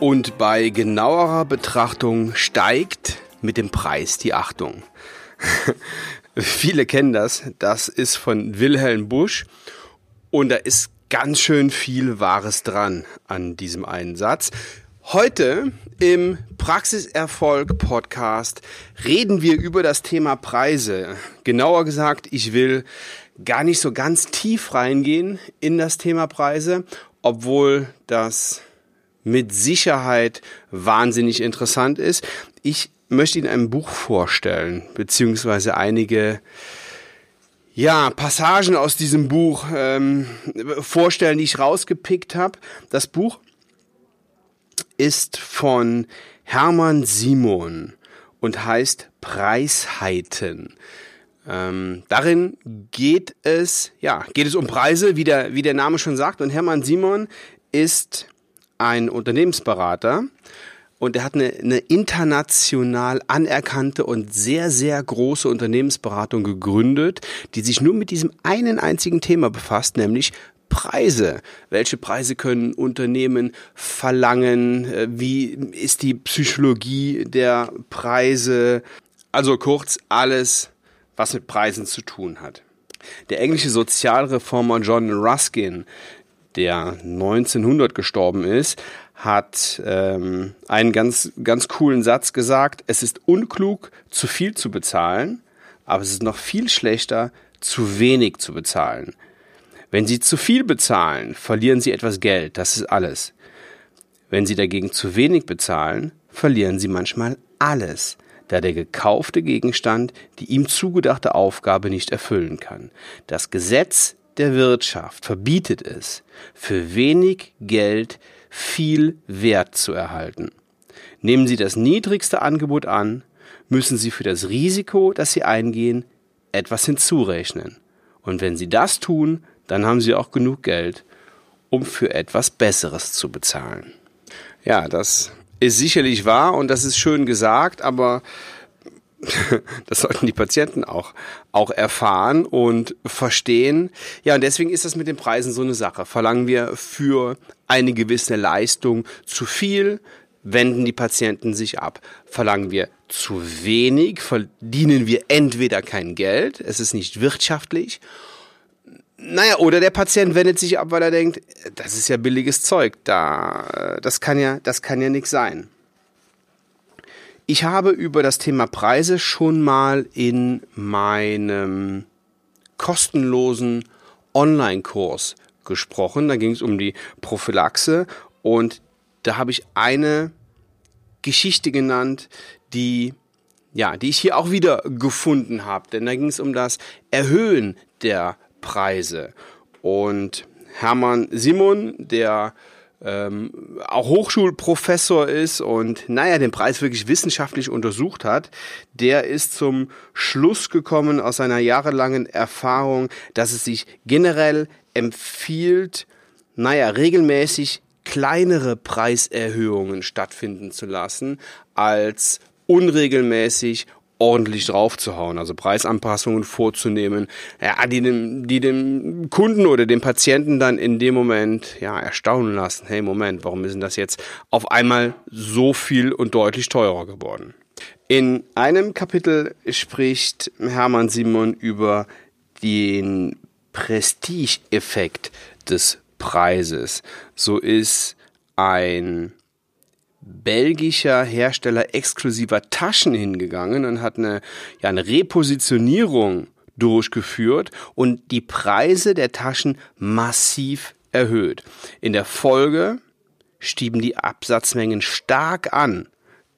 Und bei genauerer Betrachtung steigt mit dem Preis die Achtung. Viele kennen das. Das ist von Wilhelm Busch. Und da ist ganz schön viel Wahres dran an diesem einen Satz. Heute im Praxiserfolg Podcast reden wir über das Thema Preise. Genauer gesagt, ich will gar nicht so ganz tief reingehen in das Thema Preise, obwohl das mit Sicherheit wahnsinnig interessant ist. Ich möchte Ihnen ein Buch vorstellen, beziehungsweise einige ja, Passagen aus diesem Buch ähm, vorstellen, die ich rausgepickt habe. Das Buch ist von Hermann Simon und heißt Preisheiten. Ähm, darin geht es, ja, geht es um Preise, wie der, wie der Name schon sagt. Und Hermann Simon ist ein Unternehmensberater und er hat eine, eine international anerkannte und sehr, sehr große Unternehmensberatung gegründet, die sich nur mit diesem einen einzigen Thema befasst, nämlich Preise. Welche Preise können Unternehmen verlangen? Äh, wie ist die Psychologie der Preise? Also kurz alles, was mit Preisen zu tun hat. Der englische Sozialreformer John Ruskin, der 1900 gestorben ist, hat ähm, einen ganz, ganz coolen Satz gesagt. Es ist unklug, zu viel zu bezahlen, aber es ist noch viel schlechter, zu wenig zu bezahlen. Wenn Sie zu viel bezahlen, verlieren Sie etwas Geld, das ist alles. Wenn Sie dagegen zu wenig bezahlen, verlieren Sie manchmal alles, da der gekaufte Gegenstand die ihm zugedachte Aufgabe nicht erfüllen kann. Das Gesetz der Wirtschaft verbietet es, für wenig Geld viel Wert zu erhalten. Nehmen Sie das niedrigste Angebot an, müssen Sie für das Risiko, das Sie eingehen, etwas hinzurechnen. Und wenn Sie das tun, dann haben Sie auch genug Geld, um für etwas Besseres zu bezahlen. Ja, das ist sicherlich wahr und das ist schön gesagt, aber das sollten die Patienten auch, auch erfahren und verstehen. Ja, und deswegen ist das mit den Preisen so eine Sache. Verlangen wir für eine gewisse Leistung zu viel, wenden die Patienten sich ab. Verlangen wir zu wenig, verdienen wir entweder kein Geld, es ist nicht wirtschaftlich, naja, oder der Patient wendet sich ab, weil er denkt, das ist ja billiges Zeug, da, das kann ja, das kann ja nichts sein. Ich habe über das Thema Preise schon mal in meinem kostenlosen Online-Kurs gesprochen. Da ging es um die Prophylaxe und da habe ich eine Geschichte genannt, die ja, die ich hier auch wieder gefunden habe, denn da ging es um das Erhöhen der Preise. Und Hermann Simon, der ähm, auch Hochschulprofessor ist und naja, den Preis wirklich wissenschaftlich untersucht hat, der ist zum Schluss gekommen aus seiner jahrelangen Erfahrung, dass es sich generell empfiehlt, naja, regelmäßig kleinere Preiserhöhungen stattfinden zu lassen, als unregelmäßig ordentlich draufzuhauen, also Preisanpassungen vorzunehmen, ja, die dem, die dem Kunden oder dem Patienten dann in dem Moment ja erstaunen lassen. Hey, Moment, warum ist denn das jetzt auf einmal so viel und deutlich teurer geworden? In einem Kapitel spricht Hermann Simon über den Prestigeeffekt des Preises. So ist ein belgischer Hersteller exklusiver Taschen hingegangen und hat eine, ja, eine Repositionierung durchgeführt und die Preise der Taschen massiv erhöht. In der Folge stieben die Absatzmengen stark an.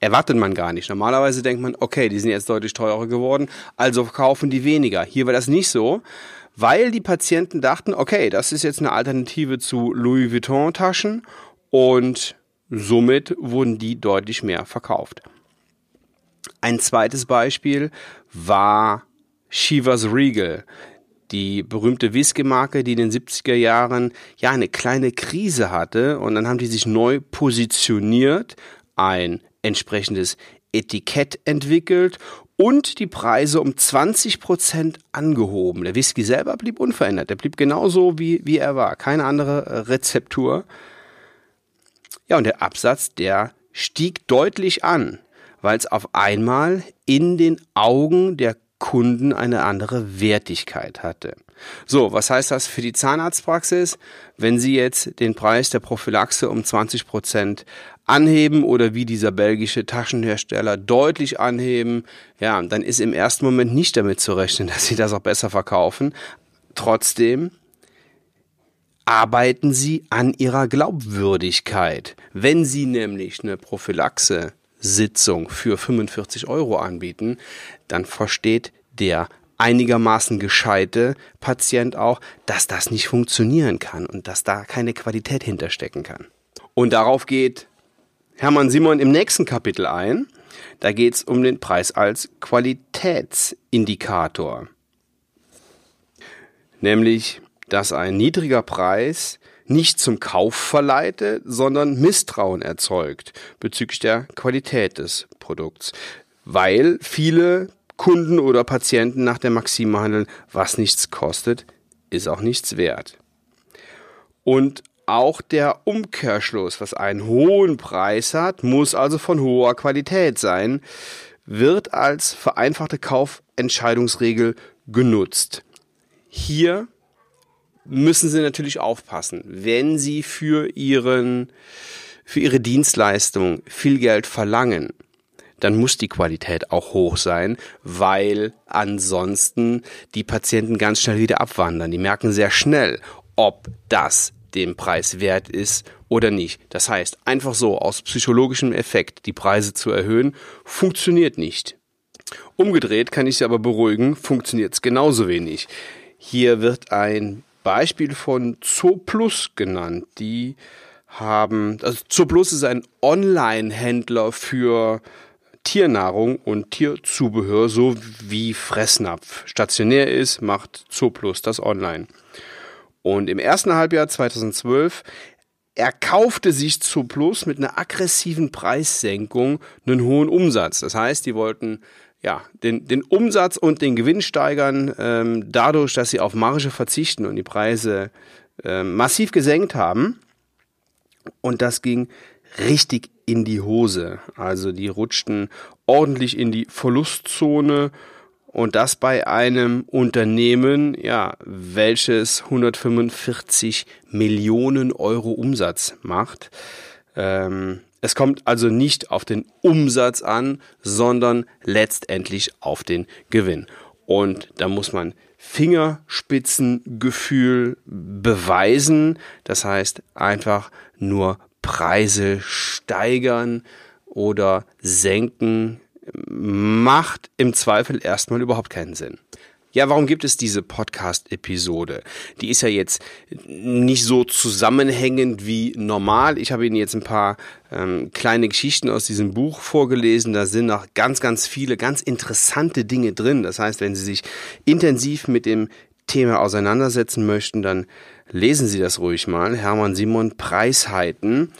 Erwartet man gar nicht. Normalerweise denkt man, okay, die sind jetzt deutlich teurer geworden, also kaufen die weniger. Hier war das nicht so, weil die Patienten dachten, okay, das ist jetzt eine Alternative zu Louis Vuitton Taschen und Somit wurden die deutlich mehr verkauft. Ein zweites Beispiel war Shivas Regal, die berühmte Whisky-Marke, die in den 70er Jahren ja eine kleine Krise hatte und dann haben die sich neu positioniert, ein entsprechendes Etikett entwickelt und die Preise um 20 Prozent angehoben. Der Whisky selber blieb unverändert, der blieb genauso wie, wie er war, keine andere Rezeptur. Ja, und der Absatz, der stieg deutlich an, weil es auf einmal in den Augen der Kunden eine andere Wertigkeit hatte. So, was heißt das für die Zahnarztpraxis? Wenn Sie jetzt den Preis der Prophylaxe um 20 Prozent anheben oder wie dieser belgische Taschenhersteller deutlich anheben, ja, dann ist im ersten Moment nicht damit zu rechnen, dass Sie das auch besser verkaufen. Trotzdem arbeiten Sie an Ihrer Glaubwürdigkeit. Wenn Sie nämlich eine Prophylaxe Sitzung für 45 Euro anbieten, dann versteht der einigermaßen gescheite Patient auch, dass das nicht funktionieren kann und dass da keine Qualität hinterstecken kann. Und darauf geht Hermann Simon im nächsten Kapitel ein. Da geht es um den Preis als Qualitätsindikator. Nämlich, dass ein niedriger Preis nicht zum Kauf verleitet, sondern Misstrauen erzeugt bezüglich der Qualität des Produkts, weil viele Kunden oder Patienten nach der Maxime handeln, was nichts kostet, ist auch nichts wert. Und auch der Umkehrschluss, was einen hohen Preis hat, muss also von hoher Qualität sein, wird als vereinfachte Kaufentscheidungsregel genutzt. Hier müssen Sie natürlich aufpassen, wenn Sie für Ihren, für Ihre Dienstleistung viel Geld verlangen, dann muss die Qualität auch hoch sein, weil ansonsten die Patienten ganz schnell wieder abwandern. Die merken sehr schnell, ob das dem Preis wert ist oder nicht. Das heißt, einfach so aus psychologischem Effekt die Preise zu erhöhen, funktioniert nicht. Umgedreht kann ich Sie aber beruhigen, funktioniert es genauso wenig. Hier wird ein Beispiel von Zooplus genannt. Die haben, also Zooplus ist ein Online-Händler für Tiernahrung und Tierzubehör so wie Fressnapf stationär ist, macht Zooplus das online. Und im ersten Halbjahr 2012 erkaufte sich Zooplus mit einer aggressiven Preissenkung einen hohen Umsatz. Das heißt, die wollten ja, den, den Umsatz und den Gewinn steigern, ähm, dadurch, dass sie auf Marge verzichten und die Preise äh, massiv gesenkt haben. Und das ging richtig in die Hose. Also die rutschten ordentlich in die Verlustzone und das bei einem Unternehmen, ja, welches 145 Millionen Euro Umsatz macht. Ähm, es kommt also nicht auf den Umsatz an, sondern letztendlich auf den Gewinn. Und da muss man Fingerspitzengefühl beweisen. Das heißt einfach nur Preise steigern oder senken macht im Zweifel erstmal überhaupt keinen Sinn. Ja, warum gibt es diese Podcast-Episode? Die ist ja jetzt nicht so zusammenhängend wie normal. Ich habe Ihnen jetzt ein paar ähm, kleine Geschichten aus diesem Buch vorgelesen. Da sind noch ganz, ganz viele ganz interessante Dinge drin. Das heißt, wenn Sie sich intensiv mit dem Thema auseinandersetzen möchten, dann lesen Sie das ruhig mal. Hermann Simon Preisheiten.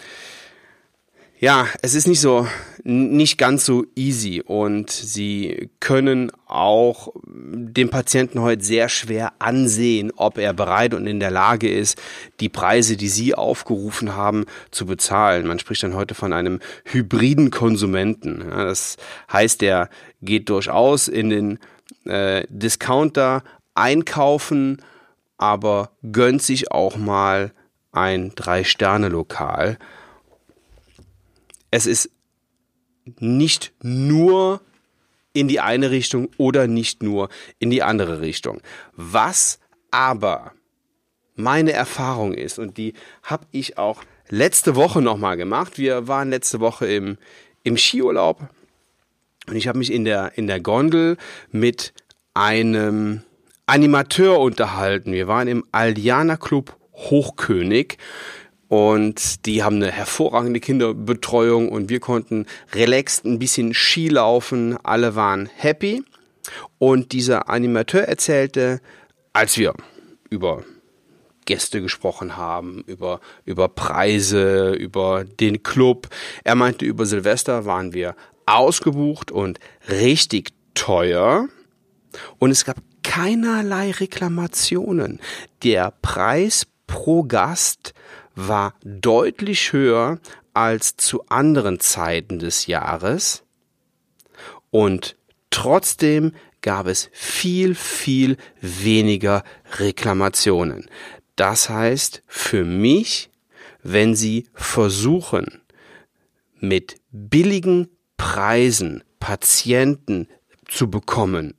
Ja, es ist nicht so, nicht ganz so easy und sie können auch dem Patienten heute sehr schwer ansehen, ob er bereit und in der Lage ist, die Preise, die sie aufgerufen haben, zu bezahlen. Man spricht dann heute von einem hybriden Konsumenten. Ja, das heißt, der geht durchaus in den äh, Discounter einkaufen, aber gönnt sich auch mal ein Drei-Sterne-Lokal es ist nicht nur in die eine Richtung oder nicht nur in die andere Richtung. Was aber meine Erfahrung ist, und die habe ich auch letzte Woche nochmal gemacht. Wir waren letzte Woche im, im Skiurlaub und ich habe mich in der, in der Gondel mit einem Animateur unterhalten. Wir waren im Aldiana Club Hochkönig. Und die haben eine hervorragende Kinderbetreuung und wir konnten relaxed ein bisschen Ski laufen. Alle waren happy. Und dieser Animateur erzählte, als wir über Gäste gesprochen haben, über, über Preise, über den Club. Er meinte, über Silvester waren wir ausgebucht und richtig teuer. Und es gab keinerlei Reklamationen. Der Preis pro Gast war deutlich höher als zu anderen Zeiten des Jahres und trotzdem gab es viel, viel weniger Reklamationen. Das heißt, für mich, wenn Sie versuchen, mit billigen Preisen Patienten zu bekommen,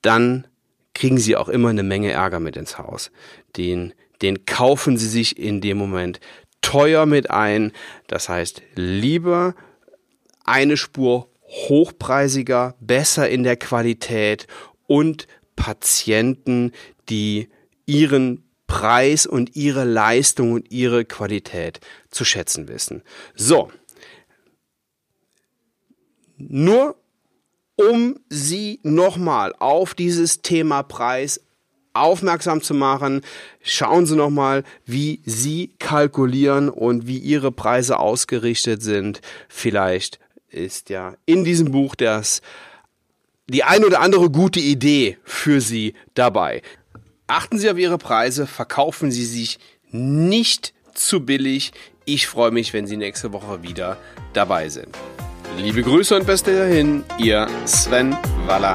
dann kriegen Sie auch immer eine Menge Ärger mit ins Haus. Den, den kaufen Sie sich in dem Moment teuer mit ein. Das heißt, lieber eine Spur hochpreisiger, besser in der Qualität und Patienten, die ihren Preis und ihre Leistung und ihre Qualität zu schätzen wissen. So. Nur um Sie nochmal auf dieses Thema Preis aufmerksam zu machen. Schauen Sie nochmal, wie Sie kalkulieren und wie Ihre Preise ausgerichtet sind. Vielleicht ist ja in diesem Buch das die ein oder andere gute Idee für Sie dabei. Achten Sie auf Ihre Preise, verkaufen Sie sich nicht zu billig. Ich freue mich, wenn Sie nächste Woche wieder dabei sind. Liebe Grüße und beste dahin, Ihr Sven Waller.